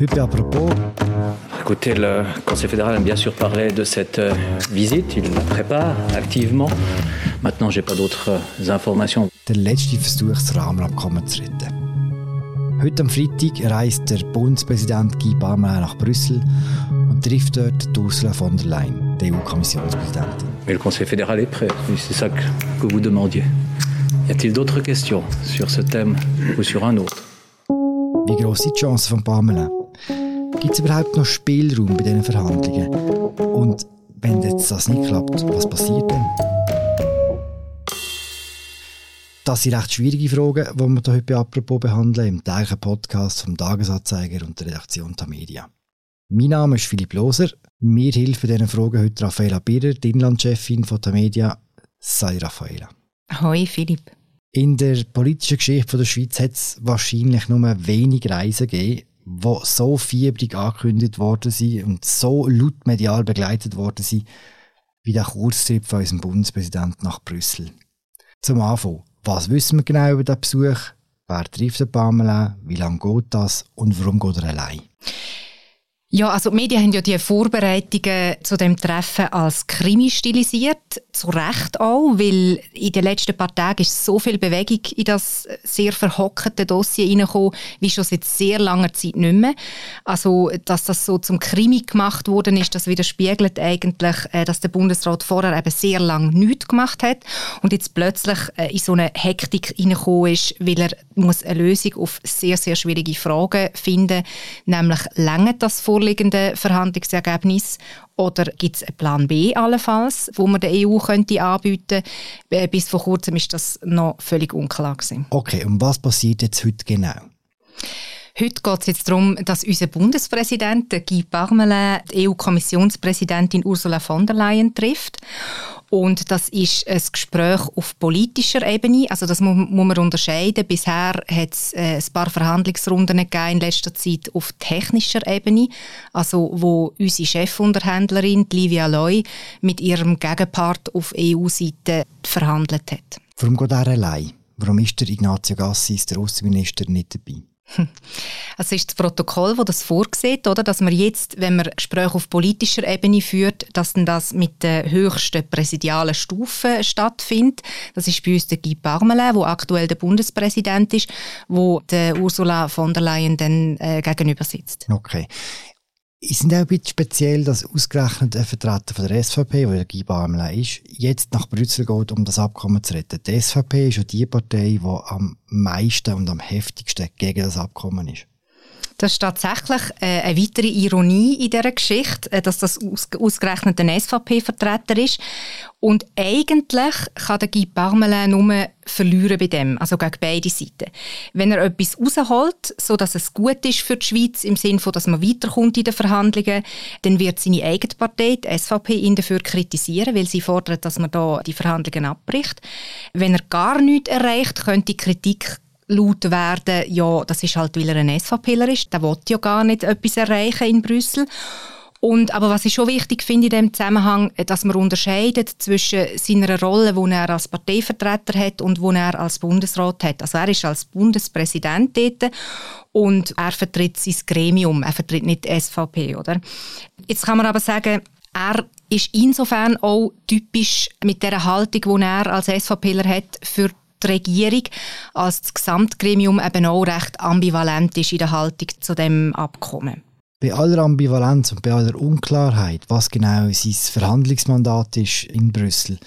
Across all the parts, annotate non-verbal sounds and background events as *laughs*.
Heute apropos. Écoutez, le Conseil fédéral a bien sûr parlé de cette euh, visite. Il la prépare activement. Maintenant, j'ai pas d'autres euh, informations. Der letzte Versuch, das Rahmenabkommen zu retten. Heute am Freitag reist der Bundespräsident Guy Parmelin nach Brüssel und trifft dort Ursula von der Leyen, die EU-Kommissionspräsidentin. Mais le Conseil fédéral est prêt. C'est ça que, vous demandiez. Y a-t-il d'autres questions sur ce thème ou sur un autre? Wie gross sind die Chancen von Pamela? Gibt es überhaupt noch Spielraum bei diesen Verhandlungen? Und wenn jetzt das nicht klappt, was passiert dann? Das sind recht schwierige Fragen, die wir hier heute bei «Apropos» behandeln, im täglichen Podcast vom Tagesanzeiger und der Redaktion Tamedia. Mein Name ist Philipp Loser. Mir hilft bei diesen Fragen heute Raffaela Birrer, die Inlandchefin von Tamedia. Sei Raffaela. Hoi Philipp. In der politischen Geschichte der Schweiz hat es wahrscheinlich nur wenig Reisen gegeben, die so fiebrig angekündigt worden sind und so laut medial begleitet worden sind, wie der Kurztrip von unserem Bundespräsidenten nach Brüssel. Zum Anfang, was wissen wir genau über den Besuch? Wer trifft den Pamela? Wie lange geht das? Und warum geht er allein? Ja, also die Medien haben ja die Vorbereitungen zu dem Treffen als Krimi stilisiert, zu Recht auch, weil in den letzten paar Tagen ist so viel Bewegung in das sehr verhockte Dossier reingekommen, wie schon seit sehr langer Zeit nicht mehr. Also, dass das so zum Krimi gemacht worden ist, das widerspiegelt eigentlich, äh, dass der Bundesrat vorher eben sehr lange nichts gemacht hat und jetzt plötzlich äh, in so eine Hektik reingekommen ist, weil er muss eine Lösung auf sehr, sehr schwierige Fragen finden, nämlich länger das vor vorliegenden Verhandlungsergebnis oder gibt es einen Plan B allenfalls, wo man der EU könnte anbieten könnte? Bis vor kurzem ist das noch völlig unklar gewesen. Okay, und was passiert jetzt heute genau? Heute geht es jetzt darum, dass unser Bundespräsident Guy Parmelin die EU-Kommissionspräsidentin Ursula von der Leyen trifft. Und das ist ein Gespräch auf politischer Ebene. Also das muss, muss man unterscheiden. Bisher hat es äh, ein paar Verhandlungsrunden gegeben in letzter Zeit auf technischer Ebene. Also wo unsere Chefunterhändlerin Livia Loy mit ihrem Gegenpart auf EU-Seite verhandelt hat. Warum geht er allein? Warum ist der Ignazio Gassis, der Außenminister, nicht dabei? Also ist das Protokoll, das das vorsieht, oder, dass man jetzt, wenn man Gespräche auf politischer Ebene führt, dass dann das mit der höchsten präsidialen Stufe stattfindet. Das ist bei uns der Guy Parmelin, der aktuell der Bundespräsident ist, wo der Ursula von der Leyen dann äh, gegenüber sitzt. Okay. Ist es auch ein bisschen speziell, dass ausgerechnet ein Vertreter von der SVP, wo der Guy Barmelin ist, jetzt nach Brüssel geht, um das Abkommen zu retten? Die SVP ist ja die Partei, die am meisten und am heftigsten gegen das Abkommen ist. Das ist tatsächlich äh, eine weitere Ironie in dieser Geschichte, äh, dass das aus, ausgerechnet ein SVP-Vertreter ist. Und eigentlich kann der Guy Parmelin nur verlieren bei dem, also gegen beide Seiten. Wenn er etwas rausholt, so dass es gut ist für die Schweiz, im Sinne von, dass man weiterkommt in den Verhandlungen, dann wird seine eigene Partei, die SVP, ihn dafür kritisieren, weil sie fordert, dass man da die Verhandlungen abbricht. Wenn er gar nichts erreicht, könnte die Kritik laut werden, ja, das ist halt, weil er ein SVPler ist, der will ja gar nicht etwas erreichen in Brüssel. Und, aber was ich schon wichtig finde in dem Zusammenhang, dass man unterscheidet zwischen seiner Rolle, die er als Parteivertreter hat und die er als Bundesrat hat. Also er ist als Bundespräsident dort und er vertritt sein Gremium, er vertritt nicht die SVP, oder? Jetzt kann man aber sagen, er ist insofern auch typisch mit der Haltung, die er als SVPler hat, für die Regierung als das Gesamtgremium eben auch recht ambivalent ist in der Haltung zu dem Abkommen. Bei aller Ambivalenz und bei aller Unklarheit, was genau sein Verhandlungsmandat ist in Brüssel,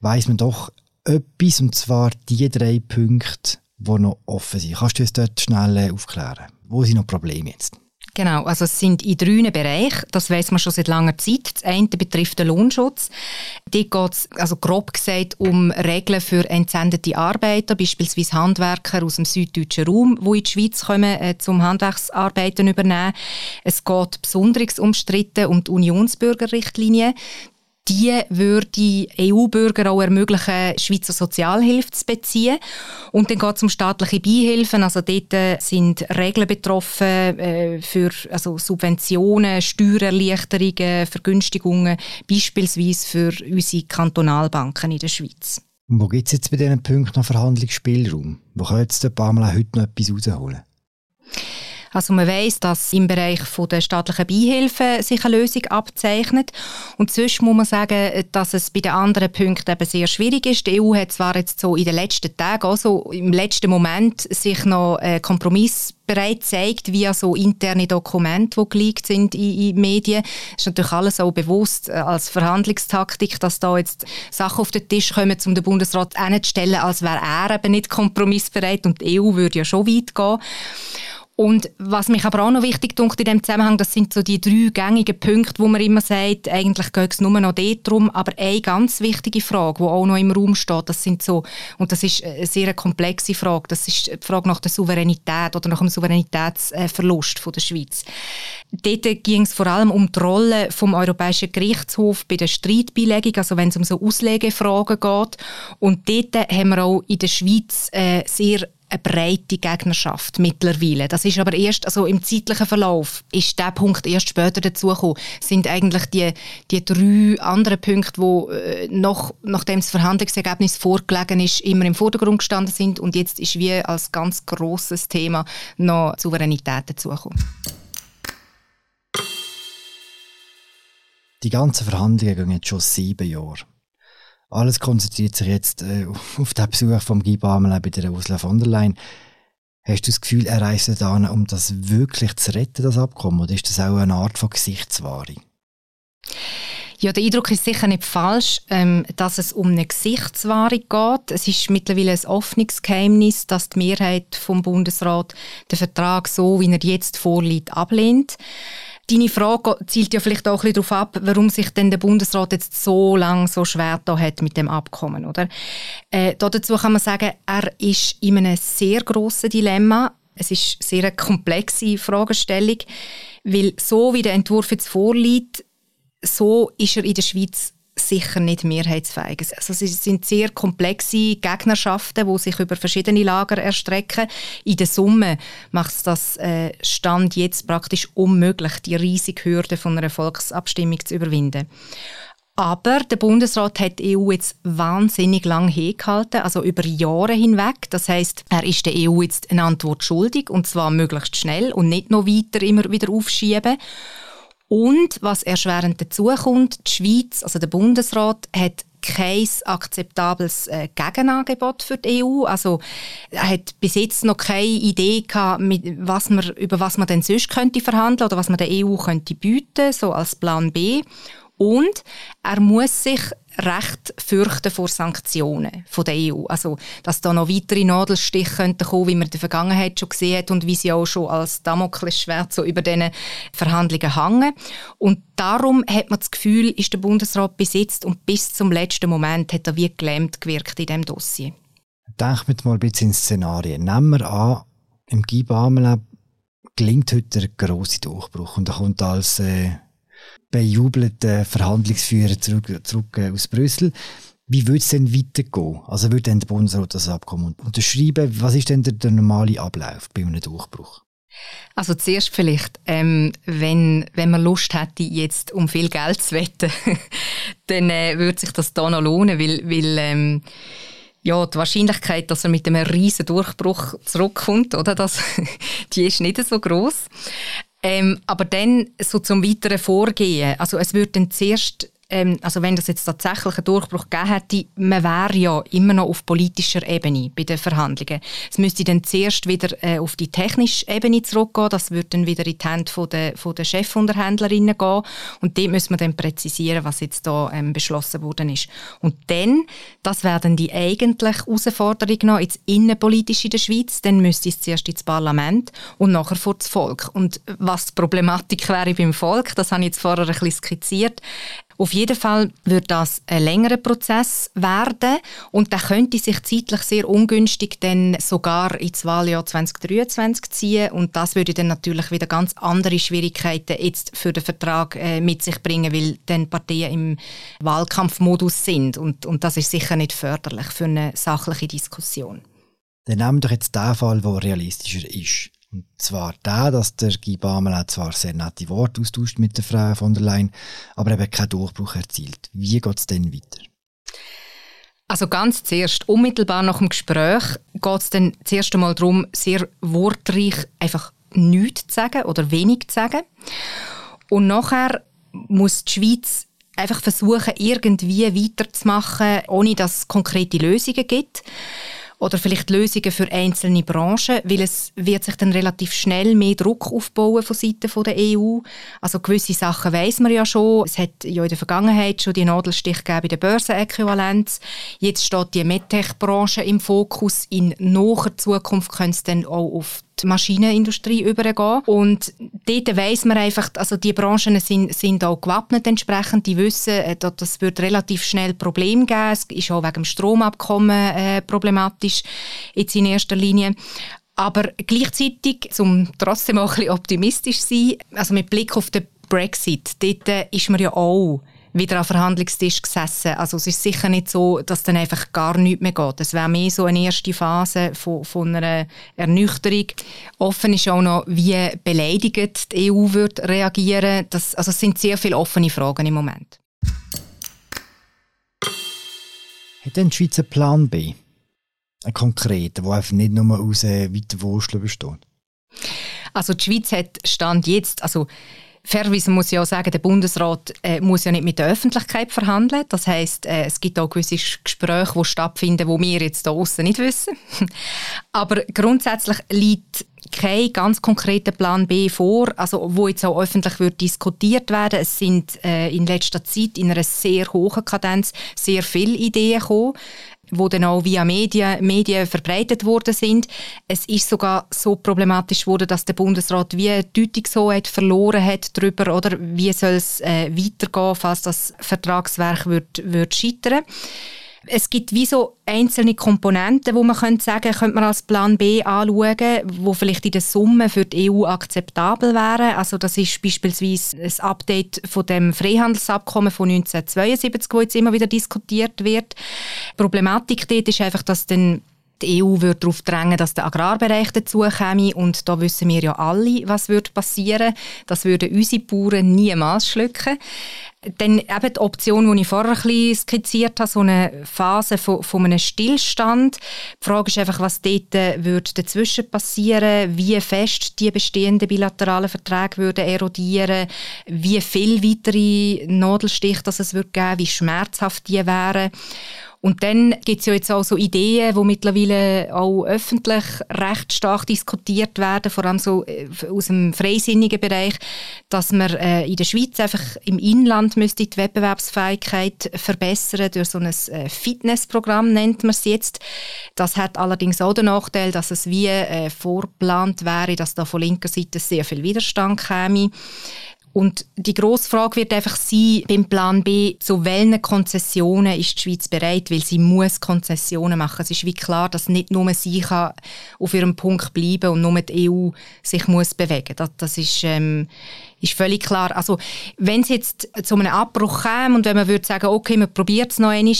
weiß man doch etwas, und zwar die drei Punkte, die noch offen sind. Kannst du uns dort schnell aufklären? Wo sind noch Probleme jetzt? Genau, also es sind in drei Bereichen, das weiß man schon seit langer Zeit. Das eine betrifft den Lohnschutz. Dort geht es, also grob gesagt, um Regeln für entsendete Arbeiter, beispielsweise Handwerker aus dem süddeutschen Raum, die in die Schweiz kommen, äh, zum Handwerksarbeiten übernehmen. Es geht besonders umstritten um die Unionsbürgerrichtlinie die würde EU-Bürger auch ermöglichen, Schweizer Sozialhilfe zu beziehen. Und dann geht es um staatliche Beihilfen. Also dort äh, sind Regeln betroffen äh, für also Subventionen, Steuererleichterungen, Vergünstigungen, beispielsweise für unsere Kantonalbanken in der Schweiz. Und wo gibt es jetzt bei diesen Punkten noch Verhandlungsspielraum? Wo können jetzt der Pamela heute noch etwas rausholen? Also man weiß, dass im Bereich der staatlichen Beihilfen sich eine Lösung abzeichnet. Und sonst muss man sagen, dass es bei den anderen Punkten eben sehr schwierig ist. Die EU hat zwar jetzt so in den letzten Tagen, also im letzten Moment, sich noch äh, Kompromiss bereit zeigt, via so interne Dokumente, die geleakt sind in, in Medien. Ist natürlich alles auch bewusst äh, als Verhandlungstaktik, dass da jetzt Sachen auf den Tisch kommen, um den Bundesrat hinzustellen, als wäre er eben nicht kompromissbereit und die EU würde ja schon weit gehen. Und was mich aber auch noch wichtig dunkt in dem Zusammenhang, das sind so die drei gängigen Punkte, wo man immer sagt, eigentlich geht es nur noch dort drum, aber eine ganz wichtige Frage, die auch noch im Raum steht, das sind so, und das ist eine sehr komplexe Frage, das ist die Frage nach der Souveränität oder nach dem Souveränitätsverlust von der Schweiz. Dort ging es vor allem um die Rolle vom Europäischen Gerichtshof bei der Streitbeilegung, also wenn es um so Auslegefragen geht. Und dort haben wir auch in der Schweiz äh, sehr eine breite Gegnerschaft mittlerweile. Das ist aber erst, also im zeitlichen Verlauf ist der Punkt erst später dazugekommen. Sind eigentlich die, die drei anderen Punkte, wo äh, noch, nachdem das Verhandlungsergebnis vorgelegen ist, immer im Vordergrund gestanden sind und jetzt ist wie als ganz großes Thema noch Souveränität dazugekommen. Die ganzen Verhandlungen gehen jetzt schon sieben Jahre. Alles konzentriert sich jetzt äh, auf den Besuch von Guy Barmel bei der Ursula von der Leyen. Hast du das Gefühl, er reist da um das wirklich zu retten, das Abkommen? Oder ist das auch eine Art von Gesichtswahrung? Ja, der Eindruck ist sicher nicht falsch, ähm, dass es um eine Gesichtswahrung geht. Es ist mittlerweile ein offenes Geheimnis, dass die Mehrheit vom Bundesrat den Vertrag so, wie er jetzt vorliegt, ablehnt. Deine Frage zielt ja vielleicht auch ein bisschen darauf ab, warum sich denn der Bundesrat jetzt so lange so schwer da hat mit dem Abkommen, oder? Äh, dazu kann man sagen, er ist in einem sehr grossen Dilemma. Es ist eine sehr komplexe Fragestellung, weil so wie der Entwurf jetzt vorliegt, so ist er in der Schweiz sicher nicht mehrheitsfähig. Also es sind sehr komplexe Gegnerschaften, die sich über verschiedene Lager erstrecken. In der Summe macht es das äh, Stand jetzt praktisch unmöglich, die riesige Hürde von einer Volksabstimmung zu überwinden. Aber der Bundesrat hat die EU jetzt wahnsinnig lang hergehalten, also über Jahre hinweg. Das heißt, er ist der EU jetzt eine Antwort schuldig und zwar möglichst schnell und nicht noch weiter immer wieder aufschieben. Und was erschwerend dazukommt, die Schweiz, also der Bundesrat, hat kein akzeptables äh, Gegenangebot für die EU. Also er hat bis jetzt noch keine Idee gehabt, was man, über was man denn sonst könnte verhandeln oder was man der EU könnte bieten, so als Plan B. Und er muss sich recht fürchten vor Sanktionen von der EU. Also, dass da noch weitere Nadelstiche könnten kommen, wie man in der Vergangenheit schon gesehen hat und wie sie auch schon als Damoklesschwert so über diesen Verhandlungen hängen. Und darum hat man das Gefühl, ist der Bundesrat besetzt und bis zum letzten Moment hat er wie gelähmt gewirkt in diesem Dossier. Denken wir mal ein bisschen ins Szenarien. Nehmen wir an, im Guy Barmelab gelingt heute der grosse Durchbruch und er kommt als äh, bejubelten Verhandlungsführer zurück, zurück äh, aus Brüssel. Wie würde es denn weitergehen? Also würde dann der Bundesrat das Abkommen unterschreiben? Was ist denn der, der normale Ablauf bei einem Durchbruch? Also zuerst vielleicht, ähm, wenn, wenn man Lust hätte, jetzt um viel Geld zu wetten, *laughs* dann äh, würde sich das da noch lohnen, weil, weil ähm, ja, die Wahrscheinlichkeit, dass er mit einem riesen Durchbruch zurückkommt, oder, das, *laughs* die ist nicht so groß. Ähm, aber dann so zum weiteren Vorgehen. Also es wird dann zuerst ähm, also wenn das jetzt tatsächlich einen Durchbruch gegeben hätte, man wäre ja immer noch auf politischer Ebene bei den Verhandlungen. Es müsste dann zuerst wieder äh, auf die technische Ebene zurückgehen, das würde dann wieder in die Hände von der, von der Chefunterhändlerinnen gehen und dort müssen wir dann präzisieren, was jetzt da ähm, beschlossen worden ist. Und dann, das wäre die eigentliche Herausforderung noch, jetzt innenpolitisch in der Schweiz, dann müsste es zuerst ins Parlament und nachher vor das Volk. Und was die Problematik wäre beim Volk, das habe ich jetzt vorher ein bisschen skizziert, auf jeden Fall wird das ein längerer Prozess werden und der könnte sich zeitlich sehr ungünstig dann sogar ins Wahljahr 2023 ziehen und das würde dann natürlich wieder ganz andere Schwierigkeiten jetzt für den Vertrag äh, mit sich bringen, weil dann Parteien im Wahlkampfmodus sind und, und das ist sicher nicht förderlich für eine sachliche Diskussion. Dann nehmen wir doch jetzt den Fall, der realistischer ist. Und zwar der, dass der Guy Bamel zwar sehr nette Worte austauscht mit der Frau von der Leyen, aber eben keinen Durchbruch erzielt. Wie geht es denn weiter? Also ganz zuerst, unmittelbar nach dem Gespräch, geht es dann zuerst einmal darum, sehr wortreich einfach nichts zu sagen oder wenig zu sagen. Und nachher muss die Schweiz einfach versuchen, irgendwie weiterzumachen, ohne dass es konkrete Lösungen gibt oder vielleicht Lösungen für einzelne Branchen, weil es wird sich dann relativ schnell mehr Druck aufbauen von Seiten der EU. Also gewisse Sachen weiß man ja schon. Es hat ja in der Vergangenheit schon die Nadelstich gegeben bei der Börsenäquivalenz. Jetzt steht die MedTech-Branche im Fokus. In naher Zukunft könnte es dann auch auf die Maschinenindustrie übergehen. Und dort weiss man einfach, also die Branchen sind, sind auch gewappnet entsprechend. Die wissen, äh, das wird relativ schnell Probleme geben. Es ist auch wegen dem Stromabkommen äh, problematisch jetzt in erster Linie. Aber gleichzeitig, um trotzdem auch ein bisschen optimistisch zu sein, also mit Blick auf den Brexit, dort äh, ist man ja auch wieder am Verhandlungstisch gesessen. Also es ist sicher nicht so, dass dann einfach gar nichts mehr geht. Es wäre mehr so eine erste Phase von, von einer Ernüchterung. Offen ist auch noch, wie beleidigt die EU wird reagieren. Das, also es sind sehr viele offene Fragen im Moment. Hat denn die Schweiz einen Plan B? Einen konkreten, der einfach nicht nur aus äh, weiter Wursteln besteht? Also die Schweiz hat Stand jetzt, also Fairerweise muss ich auch sagen, der Bundesrat äh, muss ja nicht mit der Öffentlichkeit verhandeln. Das heißt, äh, es gibt auch gewisse Gespräche, die stattfinden, wo wir jetzt hier außen nicht wissen. *laughs* Aber grundsätzlich liegt kein ganz konkreter Plan B vor, also wo jetzt auch öffentlich wird diskutiert werden. Es sind äh, in letzter Zeit in einer sehr hohen Kadenz sehr viele Ideen gekommen wo dann auch via Medien, Medien verbreitet worden sind. Es ist sogar so problematisch geworden, dass der Bundesrat wie eine Deutungshoheit verloren hat darüber, oder wie soll es äh, weitergehen, falls das Vertragswerk wird, wird scheitern es gibt wie so einzelne Komponenten, wo man könnte sagen, könnte man als Plan B anschauen, wo vielleicht in der Summe für die EU akzeptabel wären. Also das ist beispielsweise ein Update von dem Freihandelsabkommen von 1972, wo jetzt immer wieder diskutiert wird. Die Problematik dort ist einfach, dass dann die EU wird darauf drängen, dass der Agrarbereich dazukäme und da wissen wir ja alle, was passieren. Das würden unsere Bauern niemals schlucken. Dann eben die Option, die ich vorher ein bisschen skizziert habe, so eine Phase von, von einem Stillstand. Die Frage ist einfach, was dort äh, würde dazwischen passieren, wie fest die bestehenden bilateralen Verträge würden erodieren, wie viel weitere Nadelstiche es würde geben, wie schmerzhaft die wären. Und dann gibt es ja jetzt auch so Ideen, die mittlerweile auch öffentlich recht stark diskutiert werden, vor allem so äh, aus dem freisinnigen Bereich, dass man äh, in der Schweiz einfach im Inland müsste die Wettbewerbsfähigkeit verbessern durch so ein äh, Fitnessprogramm nennt man es jetzt. Das hat allerdings auch den Nachteil, dass es wie äh, vorgeplant wäre, dass da von linker Seite sehr viel Widerstand käme. Und die grosse Frage wird einfach sein, beim Plan B, zu welchen Konzessionen ist die Schweiz bereit, weil sie muss Konzessionen machen. Es ist wie klar, dass nicht nur sie kann auf ihrem Punkt bleiben und nur die EU sich muss bewegen. Das, das ist, ähm, ist völlig klar. Also, wenn es jetzt zu einem Abbruch käme und wenn man würde sagen, okay, man probiert es noch einmal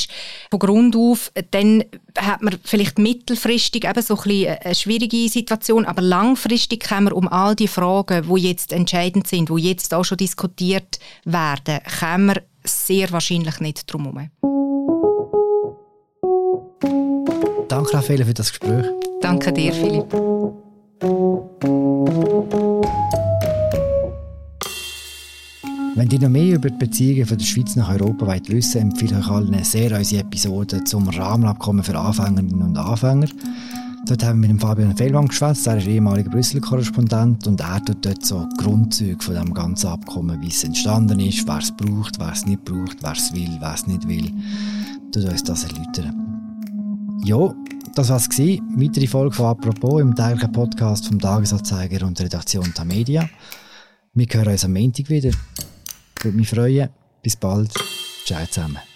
von Grund auf, dann hat man vielleicht mittelfristig eben so ein bisschen eine schwierige Situation, aber langfristig kann man um all die Fragen, die jetzt entscheidend sind, die jetzt auch schon diskutiert werden, kann man sehr wahrscheinlich nicht drum herum. Danke, Raffaele, für das Gespräch. Danke dir, Philipp. Wenn ihr noch mehr über die Beziehungen von der Schweiz nach Europa wollt wissen empfehle ich euch allen sehr unsere Episode zum Rahmenabkommen für Anfängerinnen und Anfänger. Dort haben wir mit Fabian Fellmann geschwätzt, er ist ehemaliger Brüssel-Korrespondent und er tut dort so Grundzüge von dem ganzen Abkommen, wie es entstanden ist, wer es braucht, wer es nicht braucht, wer es will, wer es nicht will. Tut uns das erläutern. Ja, das war's gewesen. Weitere Folge von «Apropos» im täglichen Podcast vom Tagesanzeiger und der Redaktion der Media. Wir hören uns am Montag wieder. Würde mich freuen. Bis bald. Ciao zusammen.